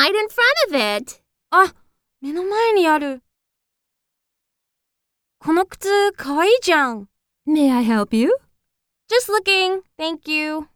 right in front of it. あ、目の前にある。この靴かわいいじゃん。May I help you? Just looking. Thank you.